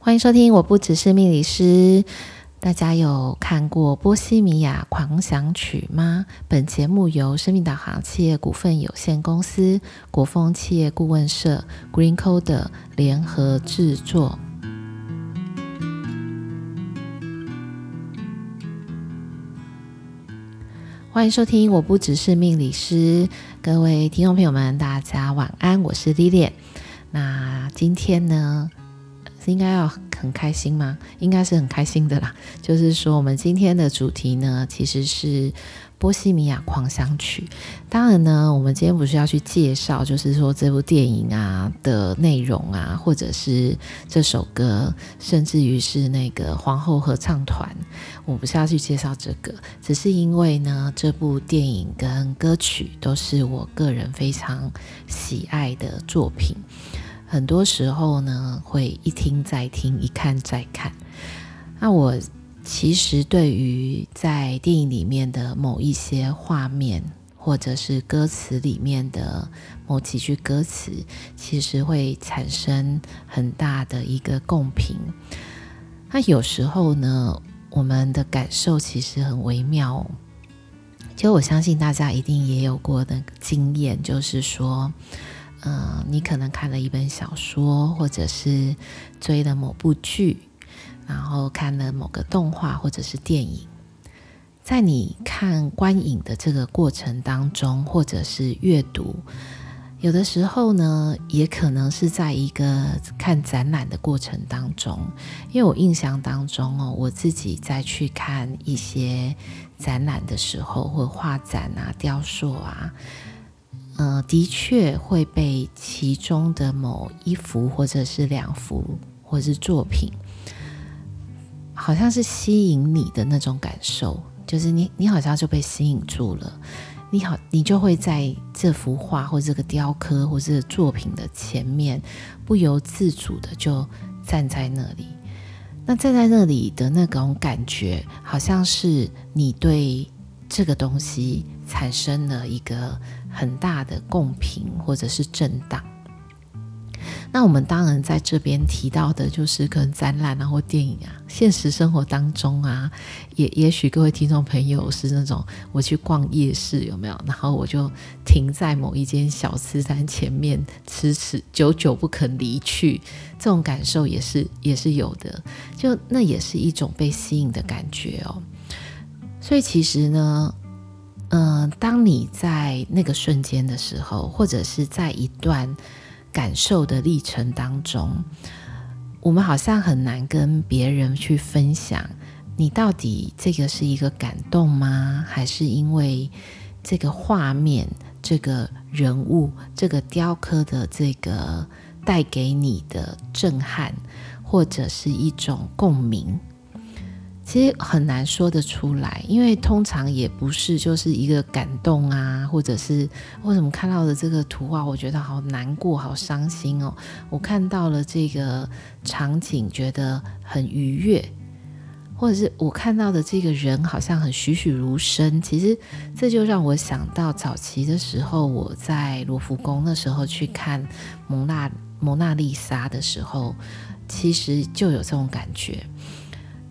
欢迎收听，我不只是命理师。大家有看过《波西米亚狂想曲》吗？本节目由生命导航企业股份有限公司、国风企业顾问社、GreenCoder 联合制作。欢迎收听，我不只是命理师。各位听众朋友们，大家晚安，我是 Lily。那今天呢，应该要很开心吗？应该是很开心的啦。就是说，我们今天的主题呢，其实是《波西米亚狂想曲》。当然呢，我们今天不是要去介绍，就是说这部电影啊的内容啊，或者是这首歌，甚至于是那个皇后合唱团，我不是要去介绍这个，只是因为呢，这部电影跟歌曲都是我个人非常喜爱的作品。很多时候呢，会一听再听，一看再看。那我其实对于在电影里面的某一些画面，或者是歌词里面的某几句歌词，其实会产生很大的一个共鸣。那有时候呢，我们的感受其实很微妙。其实我相信大家一定也有过的经验，就是说。嗯，你可能看了一本小说，或者是追了某部剧，然后看了某个动画或者是电影。在你看观影的这个过程当中，或者是阅读，有的时候呢，也可能是在一个看展览的过程当中。因为我印象当中哦，我自己在去看一些展览的时候，或画展啊、雕塑啊。呃，的确会被其中的某一幅，或者是两幅，或者是作品，好像是吸引你的那种感受，就是你，你好像就被吸引住了，你好，你就会在这幅画或这个雕刻或者作品的前面，不由自主的就站在那里。那站在那里的那种感觉，好像是你对这个东西产生了一个。很大的共频或者是震荡。那我们当然在这边提到的，就是可能展览啊或电影啊，现实生活当中啊，也也许各位听众朋友是那种我去逛夜市有没有？然后我就停在某一间小吃摊前面，迟迟久久不肯离去，这种感受也是也是有的。就那也是一种被吸引的感觉哦。所以其实呢。嗯、当你在那个瞬间的时候，或者是在一段感受的历程当中，我们好像很难跟别人去分享，你到底这个是一个感动吗？还是因为这个画面、这个人物、这个雕刻的这个带给你的震撼，或者是一种共鸣？其实很难说得出来，因为通常也不是就是一个感动啊，或者是为什么看到的这个图画，我觉得好难过、好伤心哦。我看到了这个场景，觉得很愉悦，或者是我看到的这个人好像很栩栩如生。其实这就让我想到早期的时候，我在罗浮宫那时候去看蒙娜蒙娜丽莎的时候，其实就有这种感觉。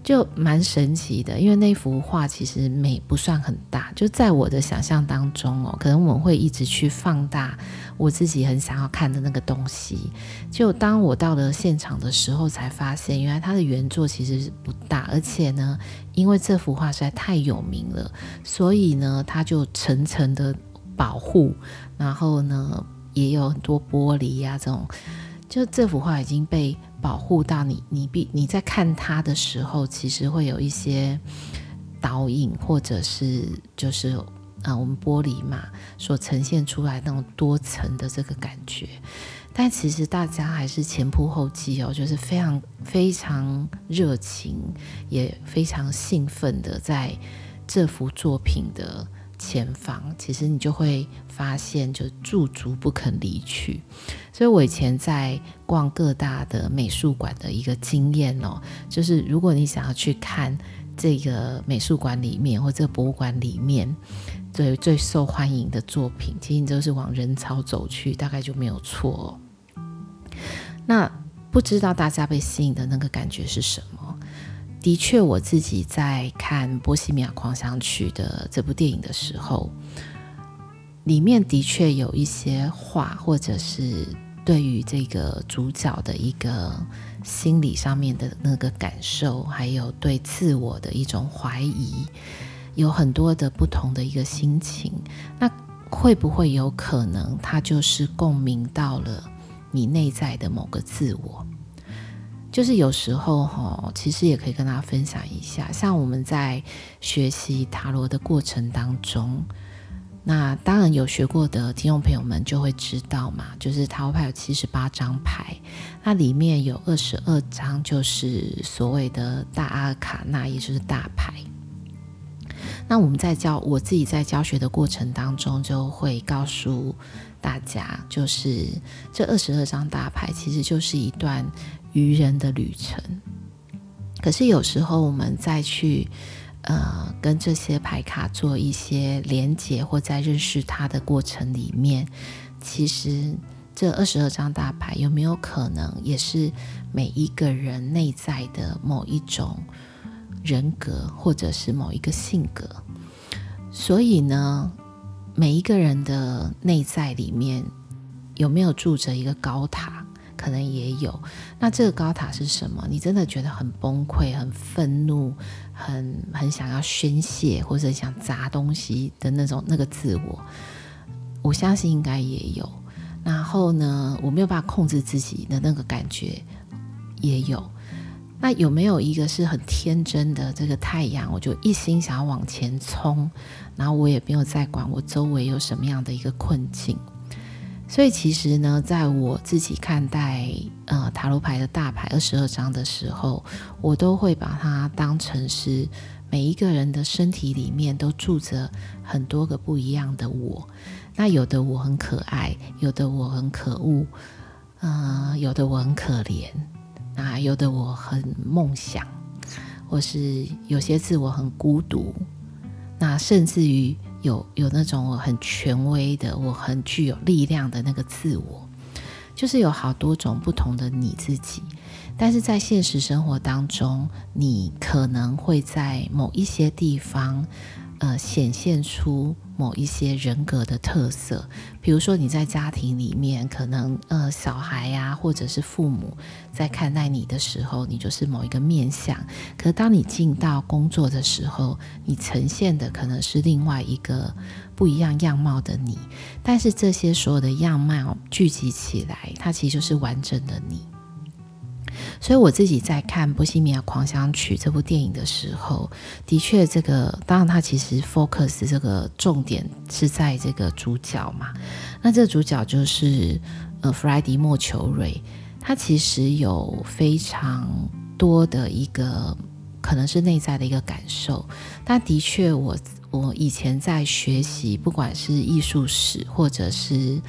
就蛮神奇的，因为那幅画其实美不算很大，就在我的想象当中哦，可能我会一直去放大我自己很想要看的那个东西。就当我到了现场的时候，才发现原来它的原作其实是不大，而且呢，因为这幅画实在太有名了，所以呢，它就层层的保护，然后呢，也有很多玻璃呀、这种。就这幅画已经被保护到你，你必你在看它的时候，其实会有一些导引，或者是就是啊、呃，我们玻璃嘛所呈现出来那种多层的这个感觉。但其实大家还是前仆后继哦，就是非常非常热情，也非常兴奋的在这幅作品的前方，其实你就会发现，就驻足不肯离去。所以我以前在逛各大的美术馆的一个经验哦，就是如果你想要去看这个美术馆里面或者博物馆里面最最受欢迎的作品，其实你就是往人潮走去，大概就没有错。那。不知道大家被吸引的那个感觉是什么？的确，我自己在看《波西米亚狂想曲》的这部电影的时候，里面的确有一些话，或者是对于这个主角的一个心理上面的那个感受，还有对自我的一种怀疑，有很多的不同的一个心情。那会不会有可能，它就是共鸣到了你内在的某个自我？就是有时候哈，其实也可以跟大家分享一下，像我们在学习塔罗的过程当中。那当然有学过的听众朋友们就会知道嘛，就是塔罗牌有七十八张牌，那里面有二十二张就是所谓的大阿卡那，也就是大牌。那我们在教我自己在教学的过程当中，就会告诉大家，就是这二十二张大牌其实就是一段愚人的旅程。可是有时候我们再去。呃，跟这些牌卡做一些连接，或在认识它的过程里面，其实这二十二张大牌有没有可能也是每一个人内在的某一种人格，或者是某一个性格？所以呢，每一个人的内在里面有没有住着一个高塔？可能也有。那这个高塔是什么？你真的觉得很崩溃、很愤怒？很很想要宣泄或者想砸东西的那种那个自我，我相信应该也有。然后呢，我没有办法控制自己的那个感觉也有。那有没有一个是很天真的这个太阳？我就一心想要往前冲，然后我也没有在管我周围有什么样的一个困境。所以其实呢，在我自己看待呃塔罗牌的大牌二十二张的时候，我都会把它当成是每一个人的身体里面都住着很多个不一样的我。那有的我很可爱，有的我很可恶，嗯、有的我很可怜，那有的我很梦想，或是有些自我很孤独，那甚至于。有有那种我很权威的，我很具有力量的那个自我，就是有好多种不同的你自己。但是在现实生活当中，你可能会在某一些地方。呃，显现出某一些人格的特色，比如说你在家庭里面，可能呃小孩呀、或者是父母在看待你的时候，你就是某一个面相。可当你进到工作的时候，你呈现的可能是另外一个不一样样貌的你。但是这些所有的样貌聚集起来，它其实就是完整的你。所以我自己在看《波西米亚狂想曲》这部电影的时候，的确，这个当然它其实 focus 这个重点是在这个主角嘛。那这个主角就是呃弗莱迪莫求瑞，他其实有非常多的一个可能是内在的一个感受。但的确，我我以前在学习，不管是艺术史或者是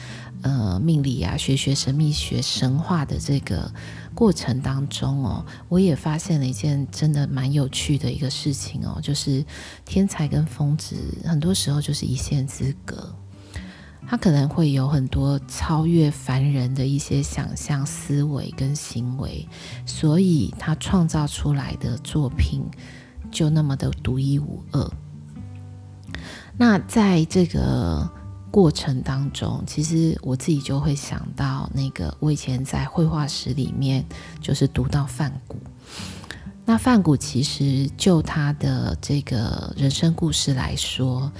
呃命理啊，学学神秘学、神话的这个。过程当中哦，我也发现了一件真的蛮有趣的一个事情哦，就是天才跟疯子很多时候就是一线之隔，他可能会有很多超越凡人的一些想象、思维跟行为，所以他创造出来的作品就那么的独一无二。那在这个。过程当中，其实我自己就会想到那个，我以前在绘画史里面就是读到梵谷。那梵谷其实就他的这个人生故事来说，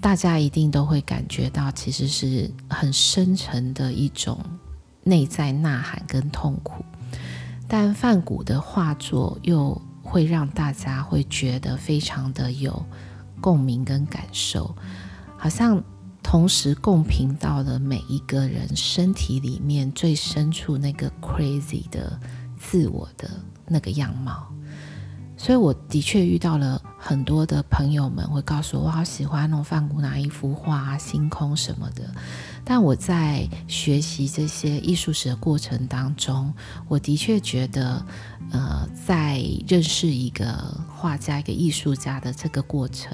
大家一定都会感觉到，其实是很深沉的一种内在呐喊跟痛苦。但梵谷的画作又会让大家会觉得非常的有共鸣跟感受，好像。同时共频到了每一个人身体里面最深处那个 crazy 的自我的那个样貌，所以我的确遇到了很多的朋友们会告诉我，我好喜欢那种梵谷哪一幅画啊，星空什么的。但我在学习这些艺术史的过程当中，我的确觉得，呃，在认识一个画家、一个艺术家的这个过程。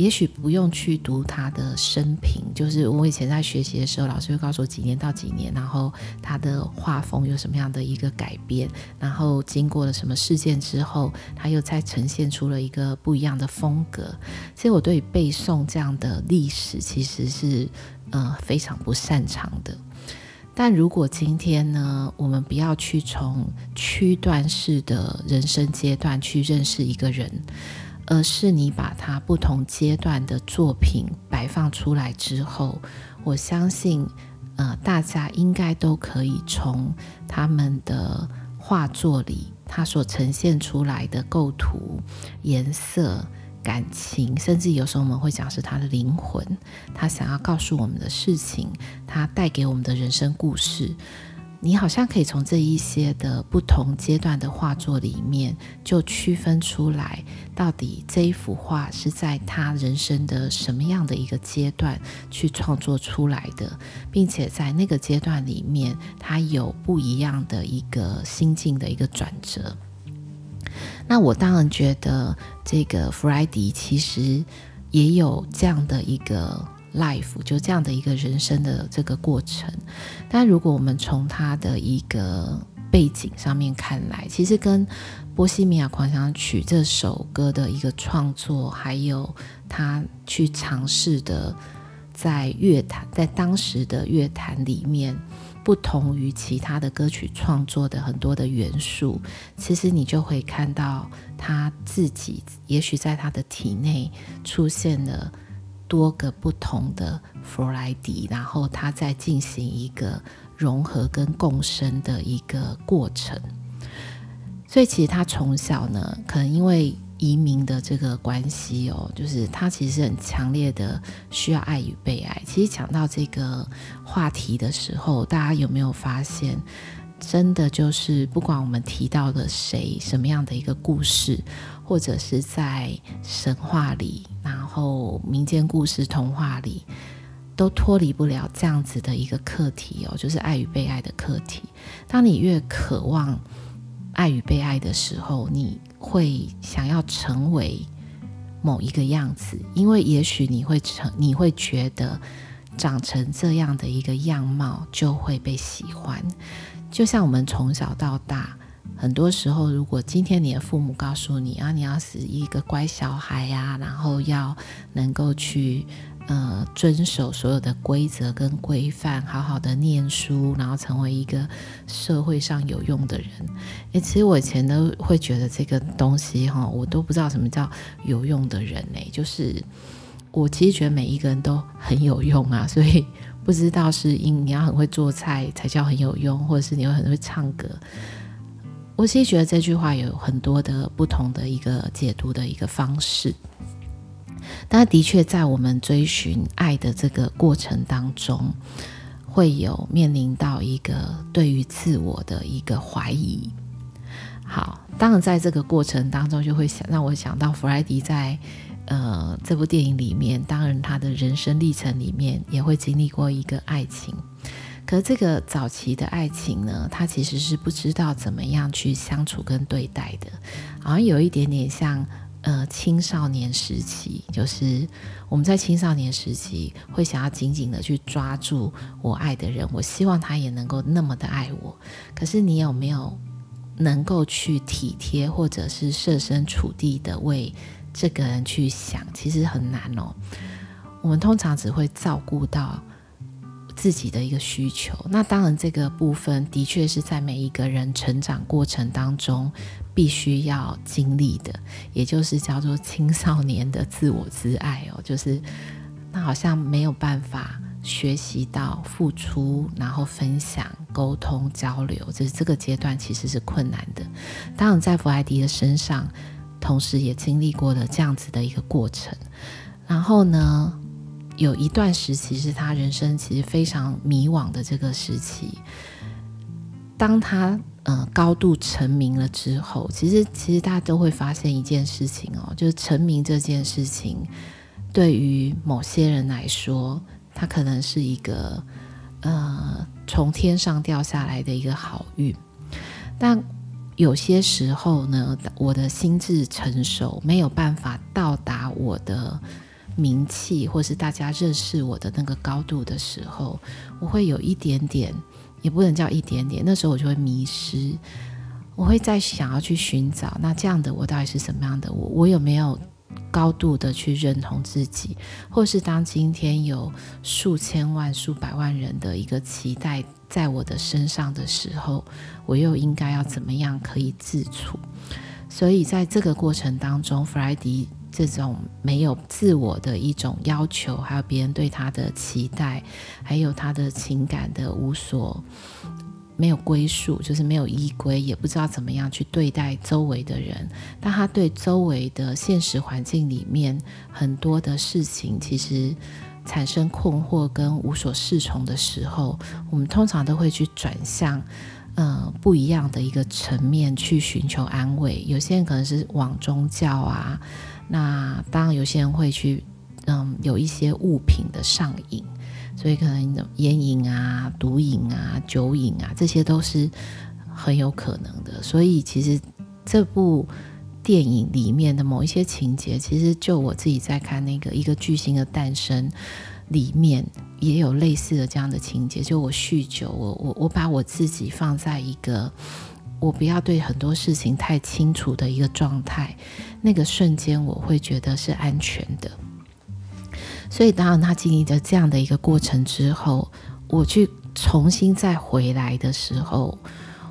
也许不用去读他的生平，就是我以前在学习的时候，老师会告诉我几年到几年，然后他的画风有什么样的一个改变，然后经过了什么事件之后，他又再呈现出了一个不一样的风格。其实我对背诵这样的历史其实是呃非常不擅长的。但如果今天呢，我们不要去从区段式的人生阶段去认识一个人。而是你把它不同阶段的作品摆放出来之后，我相信，呃，大家应该都可以从他们的画作里，他所呈现出来的构图、颜色、感情，甚至有时候我们会讲是他的灵魂，他想要告诉我们的事情，他带给我们的人生故事。你好像可以从这一些的不同阶段的画作里面，就区分出来，到底这一幅画是在他人生的什么样的一个阶段去创作出来的，并且在那个阶段里面，他有不一样的一个心境的一个转折。那我当然觉得，这个弗莱迪其实也有这样的一个。Life 就这样的一个人生的这个过程，但如果我们从他的一个背景上面看来，其实跟《波西米亚狂想曲》这首歌的一个创作，还有他去尝试的在乐坛，在当时的乐坛里面，不同于其他的歌曲创作的很多的元素，其实你就会看到他自己，也许在他的体内出现了。多个不同的弗莱迪，然后他在进行一个融合跟共生的一个过程。所以其实他从小呢，可能因为移民的这个关系哦，就是他其实很强烈的需要爱与被爱。其实讲到这个话题的时候，大家有没有发现，真的就是不管我们提到的谁，什么样的一个故事。或者是在神话里，然后民间故事、童话里，都脱离不了这样子的一个课题哦，就是爱与被爱的课题。当你越渴望爱与被爱的时候，你会想要成为某一个样子，因为也许你会成，你会觉得长成这样的一个样貌就会被喜欢。就像我们从小到大。很多时候，如果今天你的父母告诉你啊，你要是一个乖小孩呀，然后要能够去呃遵守所有的规则跟规范，好好的念书，然后成为一个社会上有用的人。诶，其实我以前都会觉得这个东西哈，我都不知道什么叫有用的人呢。就是我其实觉得每一个人都很有用啊，所以不知道是因你要很会做菜才叫很有用，或者是你要很会唱歌。我其实觉得这句话有很多的不同的一个解读的一个方式，但的确在我们追寻爱的这个过程当中，会有面临到一个对于自我的一个怀疑。好，当然在这个过程当中，就会想让我想到弗莱迪在呃这部电影里面，当然他的人生历程里面也会经历过一个爱情。可这个早期的爱情呢，他其实是不知道怎么样去相处跟对待的，好像有一点点像呃青少年时期，就是我们在青少年时期会想要紧紧的去抓住我爱的人，我希望他也能够那么的爱我。可是你有没有能够去体贴或者是设身处地的为这个人去想？其实很难哦。我们通常只会照顾到。自己的一个需求，那当然这个部分的确是在每一个人成长过程当中必须要经历的，也就是叫做青少年的自我之爱哦，就是那好像没有办法学习到付出，然后分享、沟通、交流，就是这个阶段其实是困难的。当然在弗莱迪的身上，同时也经历过了这样子的一个过程，然后呢，有一段时期是他人生其实非常迷惘的这个时期。当他呃高度成名了之后，其实其实大家都会发现一件事情哦，就是成名这件事情对于某些人来说，他可能是一个呃从天上掉下来的一个好运。但有些时候呢，我的心智成熟没有办法到达我的。名气，或是大家认识我的那个高度的时候，我会有一点点，也不能叫一点点，那时候我就会迷失，我会再想要去寻找，那这样的我到底是什么样的我？我有没有高度的去认同自己？或是当今天有数千万、数百万人的一个期待在我的身上的时候，我又应该要怎么样可以自处？所以在这个过程当中，弗莱迪这种没有自我的一种要求，还有别人对他的期待，还有他的情感的无所没有归属，就是没有依归，也不知道怎么样去对待周围的人。但他对周围的现实环境里面很多的事情，其实产生困惑跟无所适从的时候，我们通常都会去转向。嗯，不一样的一个层面去寻求安慰。有些人可能是往宗教啊，那当然有些人会去，嗯，有一些物品的上瘾，所以可能烟瘾啊、毒瘾啊、酒瘾啊，这些都是很有可能的。所以其实这部电影里面的某一些情节，其实就我自己在看那个《一个巨星的诞生》。里面也有类似的这样的情节，就我酗酒，我我我把我自己放在一个我不要对很多事情太清楚的一个状态，那个瞬间我会觉得是安全的。所以当他经历了这样的一个过程之后，我去重新再回来的时候，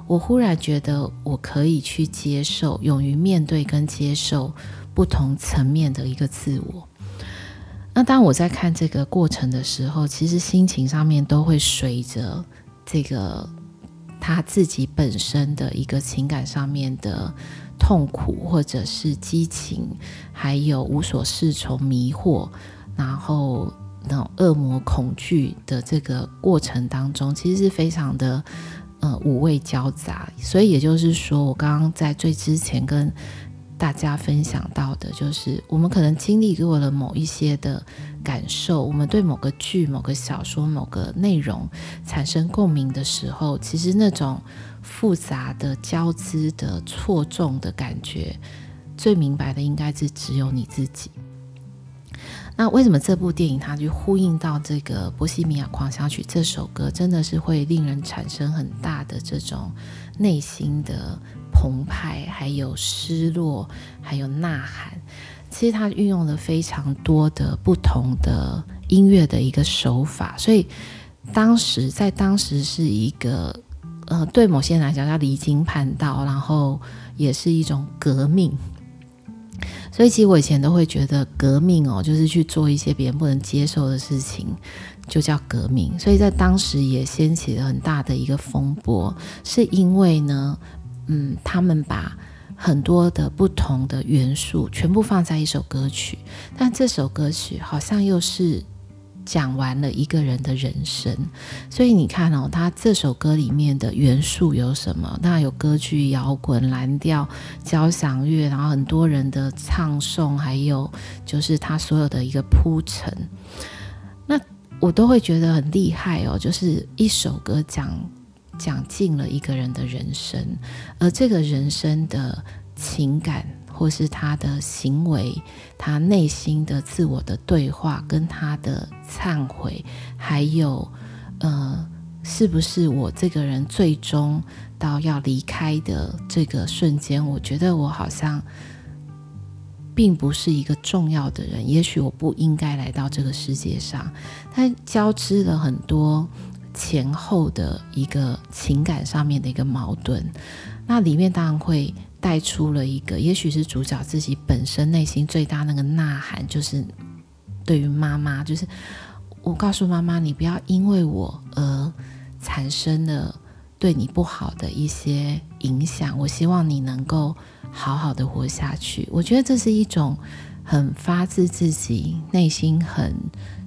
我忽然觉得我可以去接受，勇于面对跟接受不同层面的一个自我。那当我在看这个过程的时候，其实心情上面都会随着这个他自己本身的一个情感上面的痛苦，或者是激情，还有无所适从、迷惑，然后那种恶魔恐惧的这个过程当中，其实是非常的呃五味交杂。所以也就是说，我刚刚在最之前跟大家分享到的就是，我们可能经历过了某一些的感受，我们对某个剧、某个小说、某个内容产生共鸣的时候，其实那种复杂的交织的错综的感觉，最明白的应该是只有你自己。那为什么这部电影它就呼应到这个《波西米亚狂想曲》这首歌，真的是会令人产生很大的这种内心的。澎湃，还有失落，还有呐喊。其实它运用了非常多的不同的音乐的一个手法，所以当时在当时是一个呃，对某些人来讲叫离经叛道，然后也是一种革命。所以其实我以前都会觉得革命哦，就是去做一些别人不能接受的事情，就叫革命。所以在当时也掀起了很大的一个风波，是因为呢。嗯，他们把很多的不同的元素全部放在一首歌曲，但这首歌曲好像又是讲完了一个人的人生。所以你看哦，他这首歌里面的元素有什么？那有歌剧、摇滚、蓝调、交响乐，然后很多人的唱诵，还有就是他所有的一个铺陈。那我都会觉得很厉害哦，就是一首歌讲。讲尽了一个人的人生，而这个人生的情感，或是他的行为，他内心的自我的对话，跟他的忏悔，还有，呃，是不是我这个人最终到要离开的这个瞬间，我觉得我好像并不是一个重要的人，也许我不应该来到这个世界上，它交织了很多。前后的一个情感上面的一个矛盾，那里面当然会带出了一个，也许是主角自己本身内心最大那个呐喊，就是对于妈妈，就是我告诉妈妈，你不要因为我而产生了对你不好的一些影响，我希望你能够好好的活下去。我觉得这是一种很发自自己内心很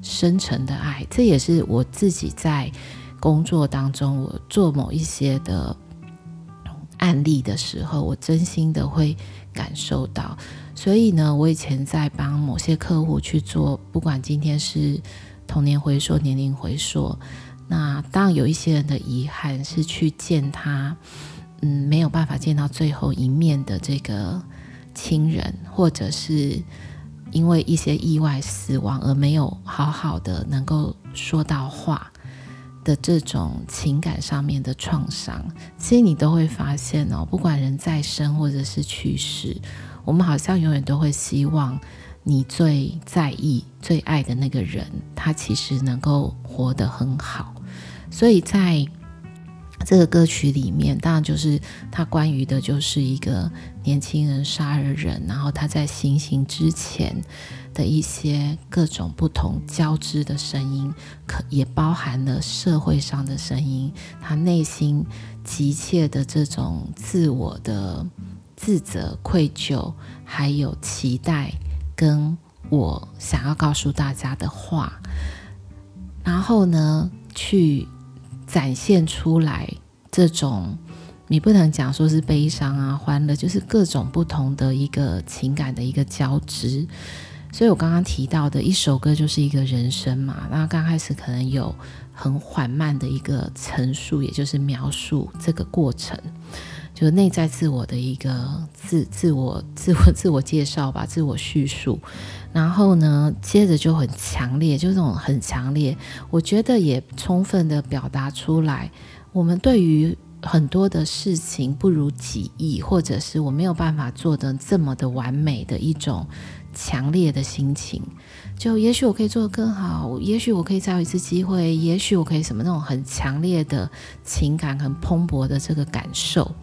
深沉的爱，这也是我自己在工作当中，我做某一些的案例的时候，我真心的会感受到。所以呢，我以前在帮某些客户去做，不管今天是童年回溯、年龄回溯，那当然有一些人的遗憾是去见他，嗯，没有办法见到最后一面的这个亲人，或者是。因为一些意外死亡而没有好好的能够说到话的这种情感上面的创伤，其实你都会发现哦，不管人在生或者是去世，我们好像永远都会希望你最在意、最爱的那个人，他其实能够活得很好。所以在这个歌曲里面，当然就是他关于的，就是一个年轻人杀了人，然后他在行刑之前的一些各种不同交织的声音，可也包含了社会上的声音，他内心急切的这种自我的自责、愧疚，还有期待，跟我想要告诉大家的话，然后呢，去。展现出来这种，你不能讲说是悲伤啊、欢乐，就是各种不同的一个情感的一个交织。所以我刚刚提到的一首歌就是一个人生嘛，那刚开始可能有很缓慢的一个陈述，也就是描述这个过程，就是内在自我的一个自自我自我自我介绍吧，自我叙述。然后呢，接着就很强烈，就这种很强烈，我觉得也充分的表达出来，我们对于很多的事情不如己意，或者是我没有办法做得这么的完美的一种强烈的心情。就也许我可以做得更好，也许我可以再有一次机会，也许我可以什么那种很强烈的情感，很蓬勃的这个感受。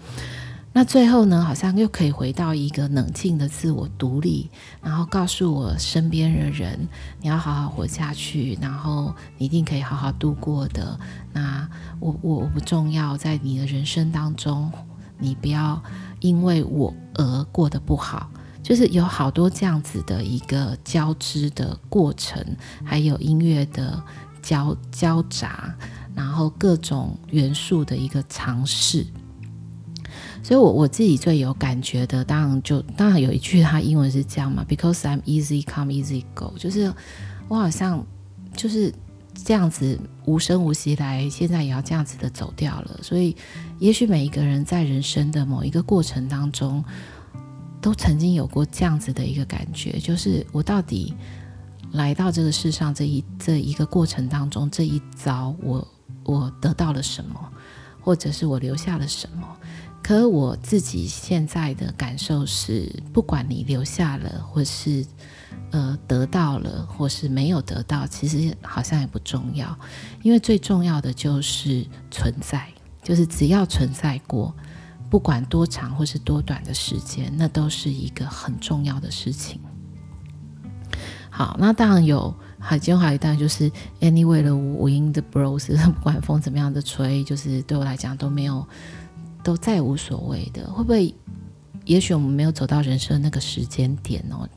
那最后呢，好像又可以回到一个冷静的自我独立，然后告诉我身边的人，你要好好活下去，然后你一定可以好好度过的。那我我我不重要，在你的人生当中，你不要因为我而过得不好。就是有好多这样子的一个交织的过程，还有音乐的交交杂，然后各种元素的一个尝试。所以我，我自己最有感觉的，当然就当然有一句，它英文是这样嘛，Because I'm easy come easy go，就是我好像就是这样子无声无息来，现在也要这样子的走掉了。所以，也许每一个人在人生的某一个过程当中，都曾经有过这样子的一个感觉，就是我到底来到这个世上这一这一个过程当中，这一遭我我得到了什么，或者是我留下了什么。可我自己现在的感受是，不管你留下了，或是呃得到了，或是没有得到，其实好像也不重要，因为最重要的就是存在，就是只要存在过，不管多长或是多短的时间，那都是一个很重要的事情。好，那当然有，还其中还有一段就是 Anyway the wind blows，不管风怎么样的吹，就是对我来讲都没有。都再无所谓的，会不会？也许我们没有走到人生那个时间点哦，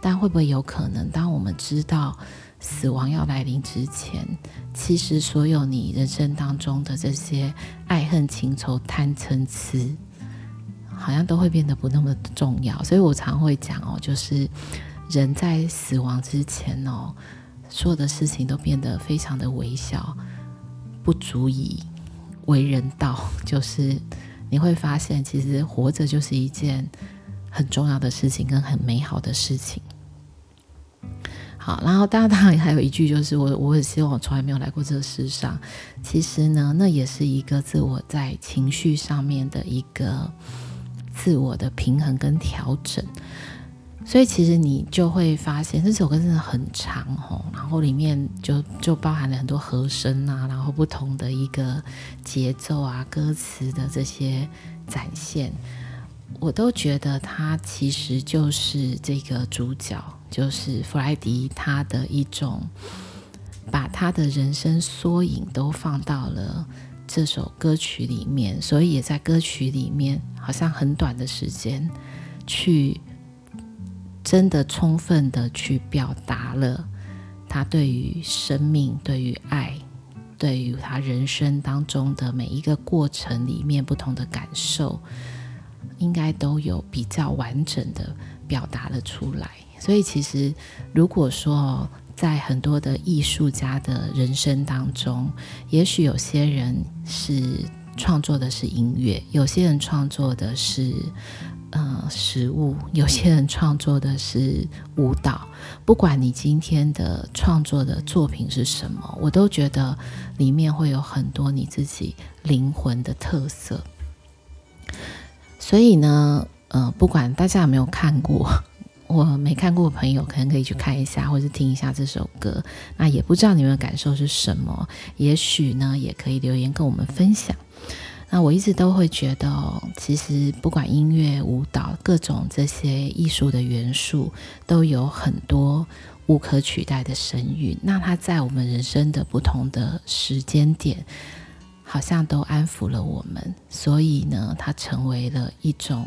但会不会有可能，当我们知道死亡要来临之前，其实所有你人生当中的这些爱恨情仇贪嗔痴，好像都会变得不那么重要。所以我常会讲哦，就是人在死亡之前哦，所有的事情都变得非常的微小，不足以为人道，就是。你会发现，其实活着就是一件很重要的事情，跟很美好的事情。好，然后当然还有一句，就是我我很希望我从来没有来过这个世上。其实呢，那也是一个自我在情绪上面的一个自我的平衡跟调整。所以其实你就会发现这首歌真的很长哦，然后里面就就包含了很多和声啊，然后不同的一个节奏啊、歌词的这些展现，我都觉得他其实就是这个主角，就是弗莱迪他的一种把他的人生缩影都放到了这首歌曲里面，所以也在歌曲里面好像很短的时间去。真的充分的去表达了他对于生命、对于爱、对于他人生当中的每一个过程里面不同的感受，应该都有比较完整的表达了出来。所以，其实如果说在很多的艺术家的人生当中，也许有些人是创作的是音乐，有些人创作的是。呃食物，有些人创作的是舞蹈。不管你今天的创作的作品是什么，我都觉得里面会有很多你自己灵魂的特色。所以呢，呃，不管大家有没有看过。我没看过的朋友可能可以去看一下，或者听一下这首歌。那也不知道你们的感受是什么，也许呢也可以留言跟我们分享。那我一直都会觉得，其实不管音乐、舞蹈，各种这些艺术的元素，都有很多无可取代的神韵。那它在我们人生的不同的时间点，好像都安抚了我们。所以呢，它成为了一种。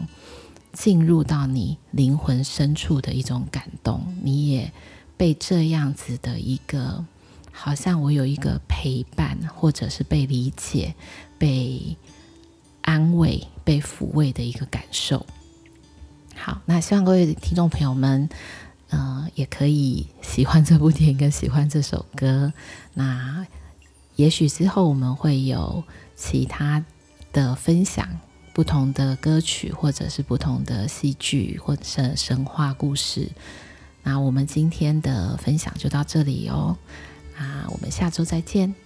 进入到你灵魂深处的一种感动，你也被这样子的一个，好像我有一个陪伴，或者是被理解、被安慰、被抚慰的一个感受。好，那希望各位听众朋友们，嗯、呃，也可以喜欢这部电影跟喜欢这首歌。那也许之后我们会有其他的分享。不同的歌曲，或者是不同的戏剧，或者是神话故事。那我们今天的分享就到这里哦。啊我们下周再见。